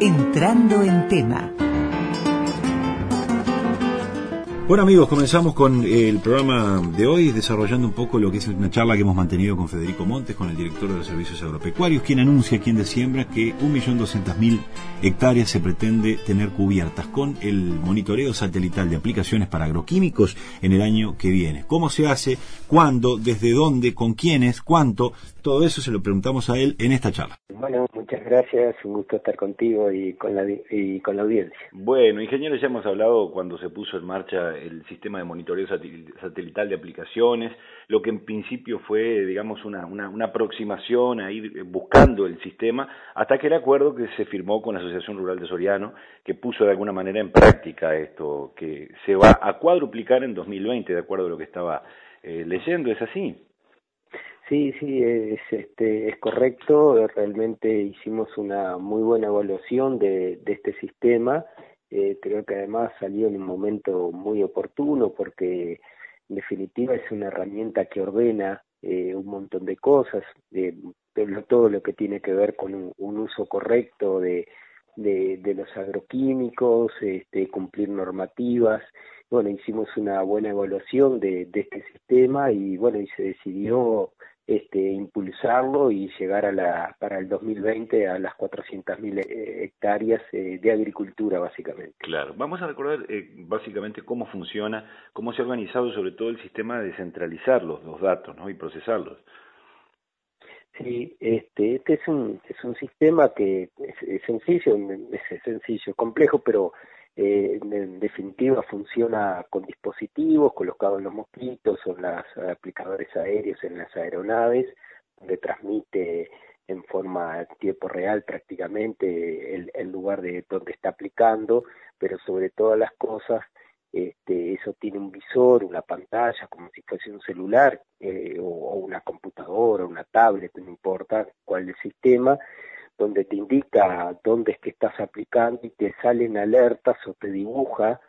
Entrando en tema. Bueno amigos, comenzamos con el programa de hoy desarrollando un poco lo que es una charla que hemos mantenido con Federico Montes, con el director de los servicios agropecuarios, quien anuncia aquí en Diciembre que 1.200.000 hectáreas se pretende tener cubiertas con el monitoreo satelital de aplicaciones para agroquímicos en el año que viene. ¿Cómo se hace? ¿Cuándo? ¿Desde dónde? ¿Con quiénes? ¿Cuánto? Todo eso se lo preguntamos a él en esta charla. Bueno, muchas gracias, un gusto estar contigo y con la, y con la audiencia. Bueno, ingeniero, ya hemos hablado cuando se puso en marcha el sistema de monitoreo satelital de aplicaciones, lo que en principio fue, digamos, una, una, una aproximación a ir buscando el sistema, hasta que el acuerdo que se firmó con la Asociación Rural de Soriano, que puso de alguna manera en práctica esto, que se va a cuadruplicar en 2020, de acuerdo a lo que estaba eh, leyendo, ¿es así? Sí, sí, es, este, es correcto. Realmente hicimos una muy buena evaluación de, de este sistema. Eh, creo que además salió en un momento muy oportuno porque en definitiva es una herramienta que ordena eh, un montón de cosas, de, de, todo lo que tiene que ver con un, uso correcto de, de, de, los agroquímicos, este, cumplir normativas. Bueno, hicimos una buena evaluación de, de este sistema y bueno, y se decidió este, impulsarlo y llegar a la, para el 2020 a las 400.000 eh, hectáreas eh, de agricultura, básicamente. Claro, vamos a recordar eh, básicamente cómo funciona, cómo se ha organizado sobre todo el sistema de descentralizar los, los datos ¿no? y procesarlos. Sí, este, este es un, es un sistema que es, es sencillo, es sencillo, complejo, pero eh, en definitiva funciona con dispositivos colocados en los mosquitos o en los aplicadores aéreos en las aeronaves, donde transmite en forma tiempo real prácticamente el, el, lugar de donde está aplicando, pero sobre todas las cosas este, eso tiene un visor, una pantalla, como si fuese un celular eh, o, o, una computadora, una tablet, no importa cuál el sistema, donde te indica dónde es que estás aplicando y te salen alertas o te dibuja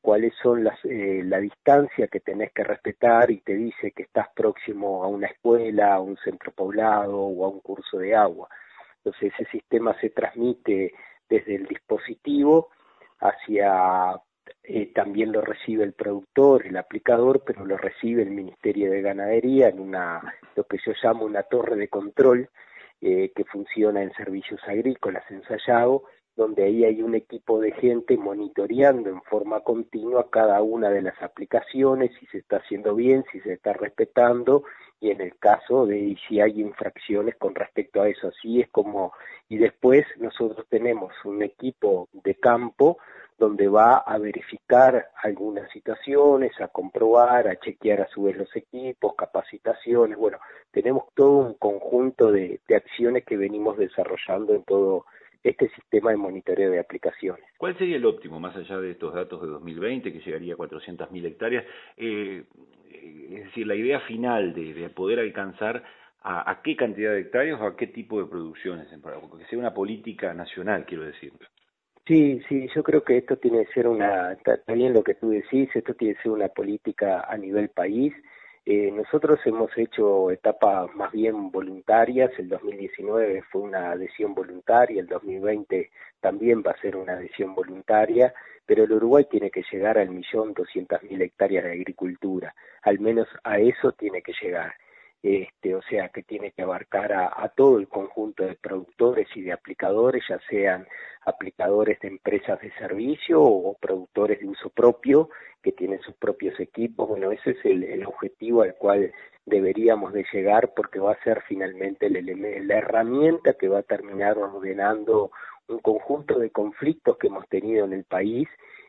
cuáles son las eh, la distancia que tenés que respetar y te dice que estás próximo a una escuela, a un centro poblado o a un curso de agua. Entonces ese sistema se transmite desde el dispositivo hacia eh, también lo recibe el productor, el aplicador, pero lo recibe el Ministerio de Ganadería en una lo que yo llamo una torre de control eh, que funciona en servicios agrícolas en Sayago, donde ahí hay un equipo de gente monitoreando en forma continua cada una de las aplicaciones, si se está haciendo bien, si se está respetando, y en el caso de si hay infracciones con respecto a eso. Así es como, y después nosotros tenemos un equipo de campo donde va a verificar algunas situaciones, a comprobar, a chequear a su vez los equipos, capacitaciones, bueno, tenemos todo un conjunto de, de acciones que venimos desarrollando en todo este sistema de monitoreo de aplicaciones. ¿Cuál sería el óptimo, más allá de estos datos de 2020, que llegaría a 400.000 hectáreas? Eh, es decir, la idea final de, de poder alcanzar a, a, qué cantidad de hectáreas o a qué tipo de producciones, que sea una política nacional, quiero decir. Sí, sí, yo creo que esto tiene que ser una, también lo que tú decís, esto tiene que ser una política a nivel país. Eh, nosotros hemos hecho etapas más bien voluntarias, el 2019 fue una adhesión voluntaria, el 2020 también va a ser una adhesión voluntaria, pero el Uruguay tiene que llegar al millón doscientas mil hectáreas de agricultura, al menos a eso tiene que llegar este, o sea que tiene que abarcar a, todo el conjunto de productores y de aplicadores, ya sean aplicadores de empresas de servicio o productores de uso propio que tienen sus propios equipos. Bueno, ese es el, el objetivo al cual deberíamos de llegar porque va a ser finalmente el, la herramienta que va a terminar ordenando un conjunto de conflictos que hemos tenido en el país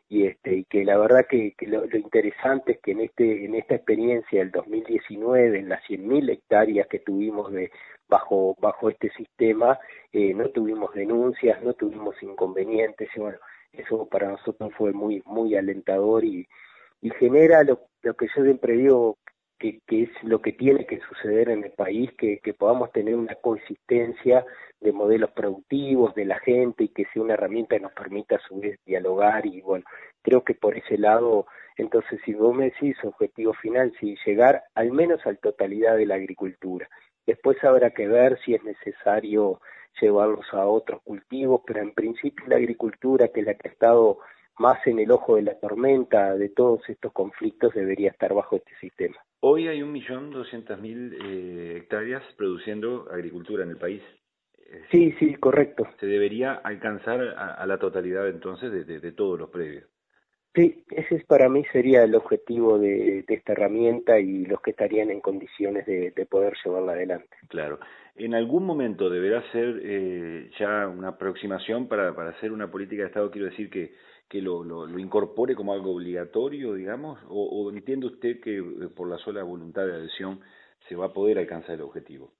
y este y que la verdad que, que lo, interesante es que en este en esta experiencia del 2019 en las 100.000 hectáreas que tuvimos de bajo bajo este sistema eh, no tuvimos denuncias no tuvimos inconvenientes y bueno eso para nosotros fue muy muy alentador y y genera lo, lo que yo siempre digo que, que es lo que tiene que suceder en el país, que, podamos tener una consistencia de modelos productivos de la gente y que sea una herramienta que nos permita a su vez dialogar y bueno, creo que por ese lado, entonces si vos me decís objetivo final, si llegar al menos a la totalidad de la agricultura. Después habrá que ver si es necesario llevarlos a otros cultivos, pero en principio la agricultura, que es la que ha estado más en el ojo de la tormenta de todos estos conflictos, debería estar bajo este sistema. Hoy hay un millón doscientas mil eh, hectáreas produciendo agricultura en el país. Sí, sí, correcto. Se debería alcanzar a, la totalidad entonces de, todos los previos. Sí, ese es para mí sería el objetivo de, esta herramienta y los que estarían en condiciones de, poder llevarla adelante. Claro. En algún momento deberá ser eh, ya una aproximación para, para hacer una política de Estado, quiero decir que, que lo, lo, lo incorpore como algo obligatorio, digamos, o, o entiende usted que eh, por la sola voluntad de adhesión se va a poder alcanzar el objetivo.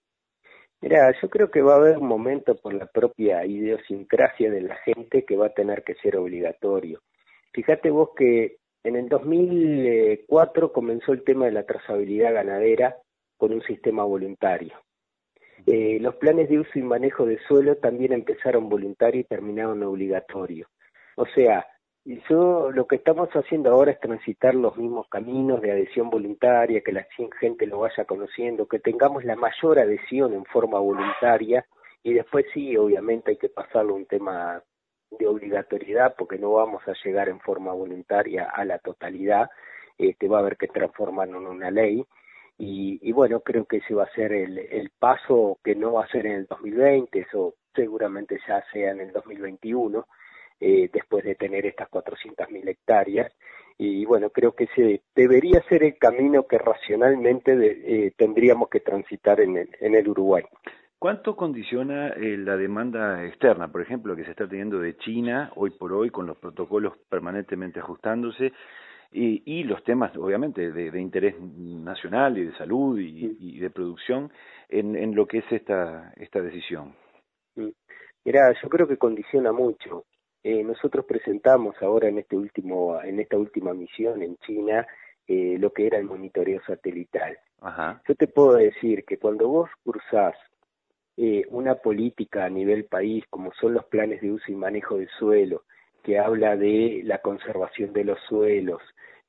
Mira, yo creo que va a haber un momento por la propia idiosincrasia de la gente que va a tener que ser obligatorio. Fíjate vos que en el 2004 comenzó el tema de la trazabilidad ganadera con un sistema voluntario. Eh, los planes de uso y manejo de suelo también empezaron voluntarios y terminaron obligatorios. O sea, y yo lo que estamos haciendo ahora es transitar los mismos caminos de adhesión voluntaria, que la gente lo vaya conociendo, que tengamos la mayor adhesión en forma voluntaria y después sí, obviamente hay que pasarlo a un tema de obligatoriedad porque no vamos a llegar en forma voluntaria a la totalidad, este, va a haber que transformarlo en una ley. Y, y bueno, creo que ese va a ser el, el paso que no va a ser en el 2020, eso seguramente ya sea en el 2021 eh, después de tener estas 400.000 hectáreas. Y bueno, creo que ese debería ser el camino que racionalmente eh, tendríamos que transitar en el, en el Uruguay. ¿Cuánto condiciona eh, la demanda externa, por ejemplo, que se está teniendo de China hoy por hoy, con los protocolos permanentemente ajustándose, y, y los temas, obviamente, de, de, interés nacional y de salud y, y de producción en, en, lo que es esta, esta decisión? Mira, yo creo que condiciona mucho. Eh, nosotros presentamos ahora en este último, en esta última misión en China, eh, lo que era el monitoreo satelital. Yo te puedo decir que cuando vos cruzás eh, una política a nivel país, como son los planes de uso y manejo de suelo, que habla de la conservación de los suelos,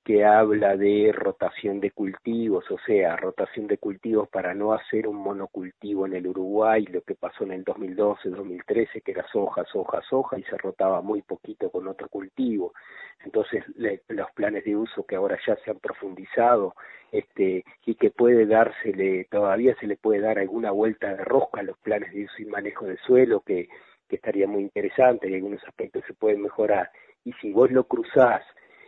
que habla de rotación de cultivos, o sea, rotación de cultivos para no hacer un monocultivo en el Uruguay, lo que pasó en el 2012, 2013, que era soja, soja, soja, y se rotaba muy poquito con otro cultivo. Entonces, los planes de uso que ahora ya se han profundizado, este, y que puede dársele, todavía se le puede dar alguna vuelta de rosca a los planes de uso y manejo de suelo, que, que estaría muy interesante, y algunos aspectos se pueden mejorar. Y si vos lo cruzás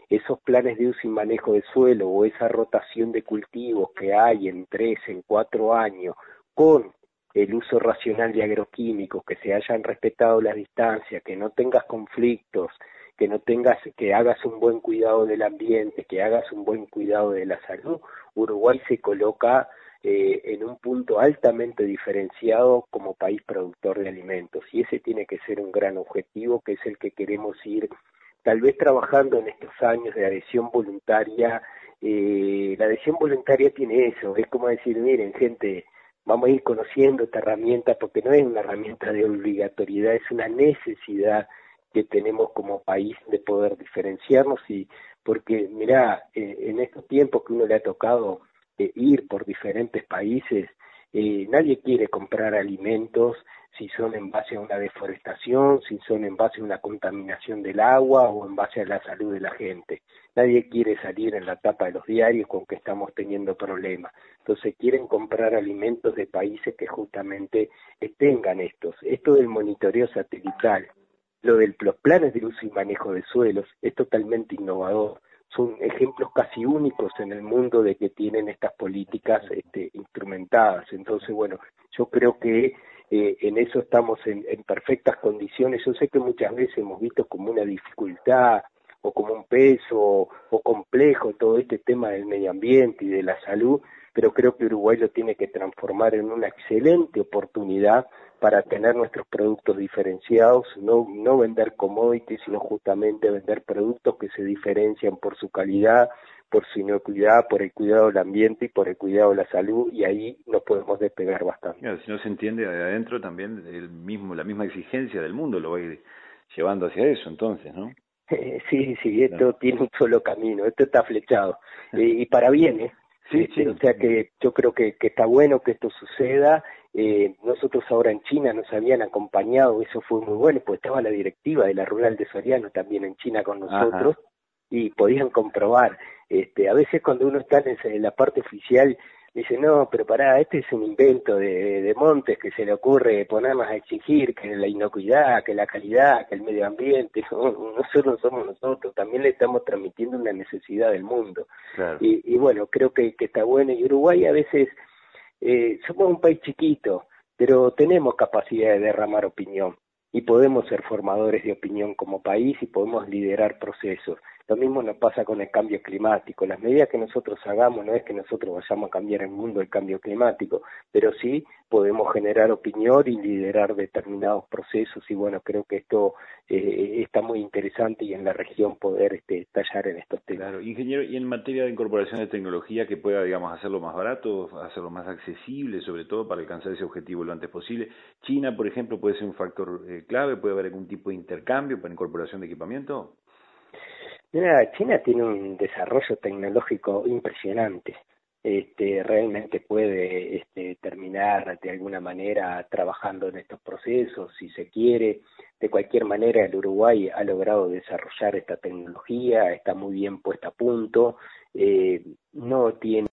esos planes de uso y manejo de suelo o esa rotación de cultivos que hay en tres, en cuatro años, con el uso racional de agroquímicos, que se hayan respetado las distancias, que no tengas conflictos, que no tengas, que hagas un buen cuidado del ambiente, que hagas un buen cuidado de la salud, Uruguay se coloca eh, en un punto altamente diferenciado como país productor de alimentos. Y ese tiene que ser un gran objetivo que es el que queremos ir tal vez trabajando en estos años de adhesión voluntaria, eh, la adhesión voluntaria tiene eso, es como decir, miren gente, vamos a ir conociendo esta herramienta porque no es una herramienta de obligatoriedad, es una necesidad que tenemos como país de poder diferenciarnos y porque mira, eh, en estos tiempos que uno le ha tocado eh, ir por diferentes países, nadie quiere comprar alimentos si son en base a una deforestación, si son en base a una contaminación del agua o en base a la salud de la gente. Nadie quiere salir en la tapa de los diarios con que estamos teniendo problemas. Entonces quieren comprar alimentos de países que justamente tengan estos. Esto del monitoreo satelital, lo de los planes de uso y manejo de suelos, es totalmente innovador son ejemplos casi únicos en el mundo de que tienen estas políticas este, instrumentadas. Entonces, bueno, yo creo que eh, en eso estamos en, perfectas condiciones. Yo sé que muchas veces hemos visto como una dificultad o como un peso o, complejo todo este tema del medio ambiente y de la salud, pero creo que Uruguay lo tiene que transformar en una excelente oportunidad para tener nuestros productos diferenciados, no, no vender commodities, sino justamente vender productos que se diferencian por su calidad, por su inocuidad, por el cuidado del ambiente y por el cuidado de la salud, y ahí nos podemos despegar bastante. si no se entiende de adentro también el mismo, la misma exigencia del mundo lo va a ir llevando hacia eso, entonces, ¿no? sí, sí, esto tiene un solo camino, esto está flechado, y para bien, ¿eh? Sí, sí, o sea que yo creo que, que está bueno que esto suceda eh, nosotros ahora en China nos habían acompañado, eso fue muy bueno, pues estaba la directiva de la Rural de Soriano también en China con nosotros y podían comprobar. Este, a veces cuando uno está en la parte oficial dice, no, pero pará, este es un invento de, de, Montes que se le ocurre ponernos a exigir que la inocuidad, que la calidad, que el medio ambiente, no, nosotros somos nosotros, también le estamos transmitiendo una necesidad del mundo. Y, y, bueno, creo que, que, está bueno. Y Uruguay a veces, eh, somos un país chiquito, pero tenemos capacidad de derramar opinión y podemos ser formadores de opinión como país y podemos liderar procesos. Lo mismo nos pasa con el cambio climático. Las medidas que nosotros hagamos no es que nosotros vayamos a cambiar el mundo el cambio climático, pero sí podemos generar opinión y liderar determinados procesos y bueno, creo que esto eh, está muy interesante y en la región poder este, tallar en estos temas. Claro, ingeniero, y en materia de incorporación de tecnología que pueda, digamos, hacerlo más barato, hacerlo más accesible, sobre todo para alcanzar ese objetivo lo antes posible. China, por ejemplo, puede ser un factor eh, clave, puede haber algún tipo de intercambio para incorporación de equipamiento. China tiene un desarrollo tecnológico impresionante. Este, realmente puede este, terminar de alguna manera trabajando en estos procesos, si se quiere. De cualquier manera, el Uruguay ha logrado desarrollar esta tecnología, está muy bien puesta a punto, eh, no tiene